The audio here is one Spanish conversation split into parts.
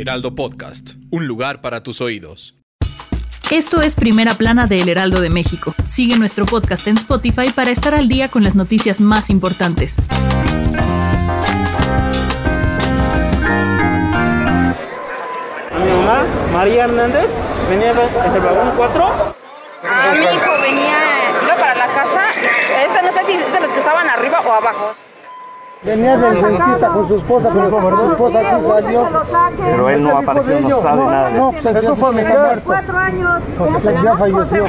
Heraldo Podcast. Un lugar para tus oídos. Esto es Primera Plana de El Heraldo de México. Sigue nuestro podcast en Spotify para estar al día con las noticias más importantes. Mi mamá, María Hernández, venía de- del vagón 4. Ah, mi hijo venía, iba para la casa. Este no sé si es de los que estaban arriba o abajo. Venía del dentista con su esposa, pero como su esposa sí salió. Pero él no apareció, no sabe nada No, pues eso fue está muerto. Cuatro años. Porque pues ya falleció.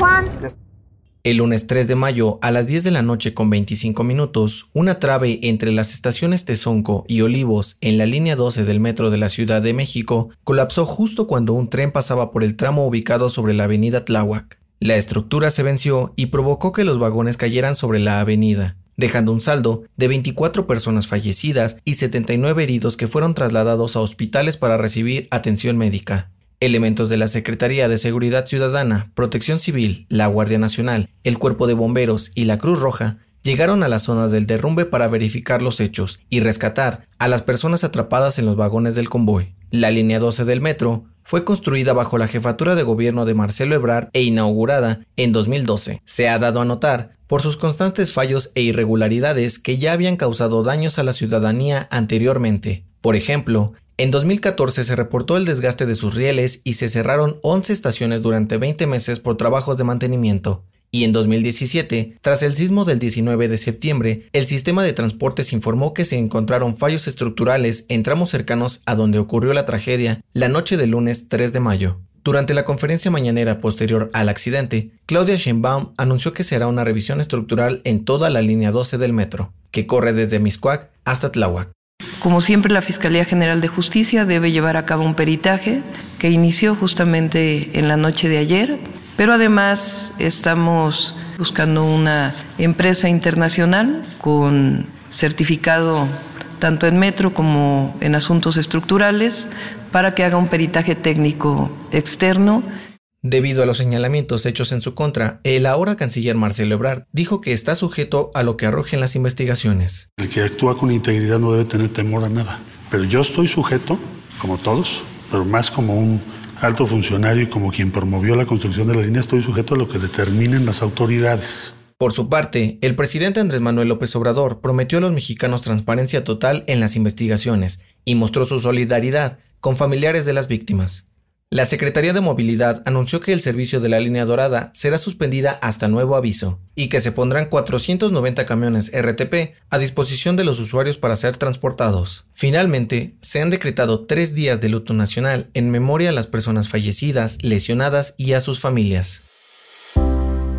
El lunes 3 de mayo a las 10 de la noche con 25 minutos, una trave entre las estaciones Tezonco y Olivos en la línea 12 del metro de la Ciudad de México colapsó justo cuando un tren pasaba por el tramo ubicado sobre la avenida Tláhuac. La estructura se venció y provocó que los vagones cayeran sobre la avenida, dejando un saldo de 24 personas fallecidas y 79 heridos que fueron trasladados a hospitales para recibir atención médica. Elementos de la Secretaría de Seguridad Ciudadana, Protección Civil, la Guardia Nacional, el Cuerpo de Bomberos y la Cruz Roja llegaron a la zona del derrumbe para verificar los hechos y rescatar a las personas atrapadas en los vagones del convoy. La línea 12 del metro fue construida bajo la jefatura de gobierno de Marcelo Ebrard e inaugurada en 2012. Se ha dado a notar por sus constantes fallos e irregularidades que ya habían causado daños a la ciudadanía anteriormente. Por ejemplo, en 2014 se reportó el desgaste de sus rieles y se cerraron 11 estaciones durante 20 meses por trabajos de mantenimiento. Y en 2017, tras el sismo del 19 de septiembre, el sistema de transportes informó que se encontraron fallos estructurales en tramos cercanos a donde ocurrió la tragedia la noche del lunes 3 de mayo. Durante la conferencia mañanera posterior al accidente, Claudia Sheinbaum anunció que se hará una revisión estructural en toda la línea 12 del metro, que corre desde Miscuac hasta Tláhuac. Como siempre, la Fiscalía General de Justicia debe llevar a cabo un peritaje que inició justamente en la noche de ayer, pero además estamos buscando una empresa internacional con certificado tanto en metro como en asuntos estructurales para que haga un peritaje técnico externo Debido a los señalamientos hechos en su contra, el ahora canciller Marcelo Ebrard dijo que está sujeto a lo que arrojen las investigaciones. El que actúa con integridad no debe tener temor a nada. Pero yo estoy sujeto, como todos, pero más como un alto funcionario y como quien promovió la construcción de la línea, estoy sujeto a lo que determinen las autoridades. Por su parte, el presidente Andrés Manuel López Obrador prometió a los mexicanos transparencia total en las investigaciones y mostró su solidaridad con familiares de las víctimas. La Secretaría de Movilidad anunció que el servicio de la línea dorada será suspendida hasta nuevo aviso y que se pondrán 490 camiones RTP a disposición de los usuarios para ser transportados. Finalmente, se han decretado tres días de luto nacional en memoria a las personas fallecidas, lesionadas y a sus familias.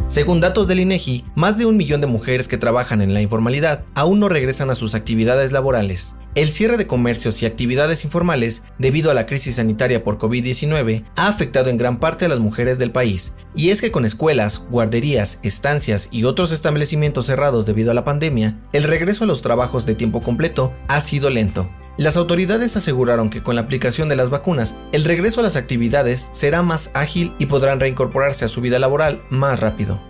Según datos del INEGI, más de un millón de mujeres que trabajan en la informalidad aún no regresan a sus actividades laborales. El cierre de comercios y actividades informales debido a la crisis sanitaria por COVID-19 ha afectado en gran parte a las mujeres del país, y es que con escuelas, guarderías, estancias y otros establecimientos cerrados debido a la pandemia, el regreso a los trabajos de tiempo completo ha sido lento. Las autoridades aseguraron que con la aplicación de las vacunas, el regreso a las actividades será más ágil y podrán reincorporarse a su vida laboral más rápido.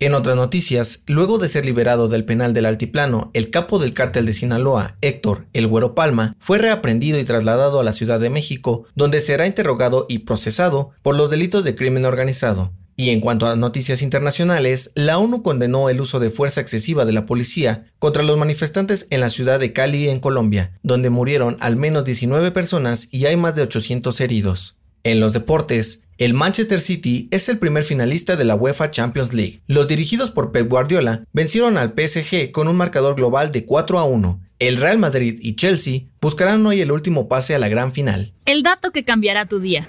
En otras noticias, luego de ser liberado del penal del Altiplano, el capo del cártel de Sinaloa, Héctor El Güero Palma, fue reaprendido y trasladado a la Ciudad de México, donde será interrogado y procesado por los delitos de crimen organizado. Y en cuanto a noticias internacionales, la ONU condenó el uso de fuerza excesiva de la policía contra los manifestantes en la ciudad de Cali, en Colombia, donde murieron al menos 19 personas y hay más de 800 heridos. En los deportes, el Manchester City es el primer finalista de la UEFA Champions League. Los dirigidos por Pep Guardiola vencieron al PSG con un marcador global de 4 a 1. El Real Madrid y Chelsea buscarán hoy el último pase a la gran final. El dato que cambiará tu día.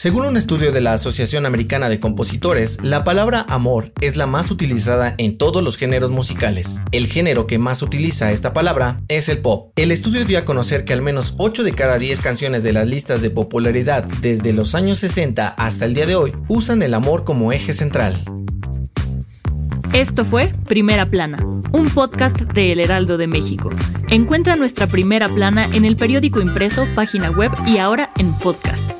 Según un estudio de la Asociación Americana de Compositores, la palabra amor es la más utilizada en todos los géneros musicales. El género que más utiliza esta palabra es el pop. El estudio dio a conocer que al menos 8 de cada 10 canciones de las listas de popularidad desde los años 60 hasta el día de hoy usan el amor como eje central. Esto fue Primera Plana, un podcast de El Heraldo de México. Encuentra nuestra Primera Plana en el periódico impreso, página web y ahora en podcast.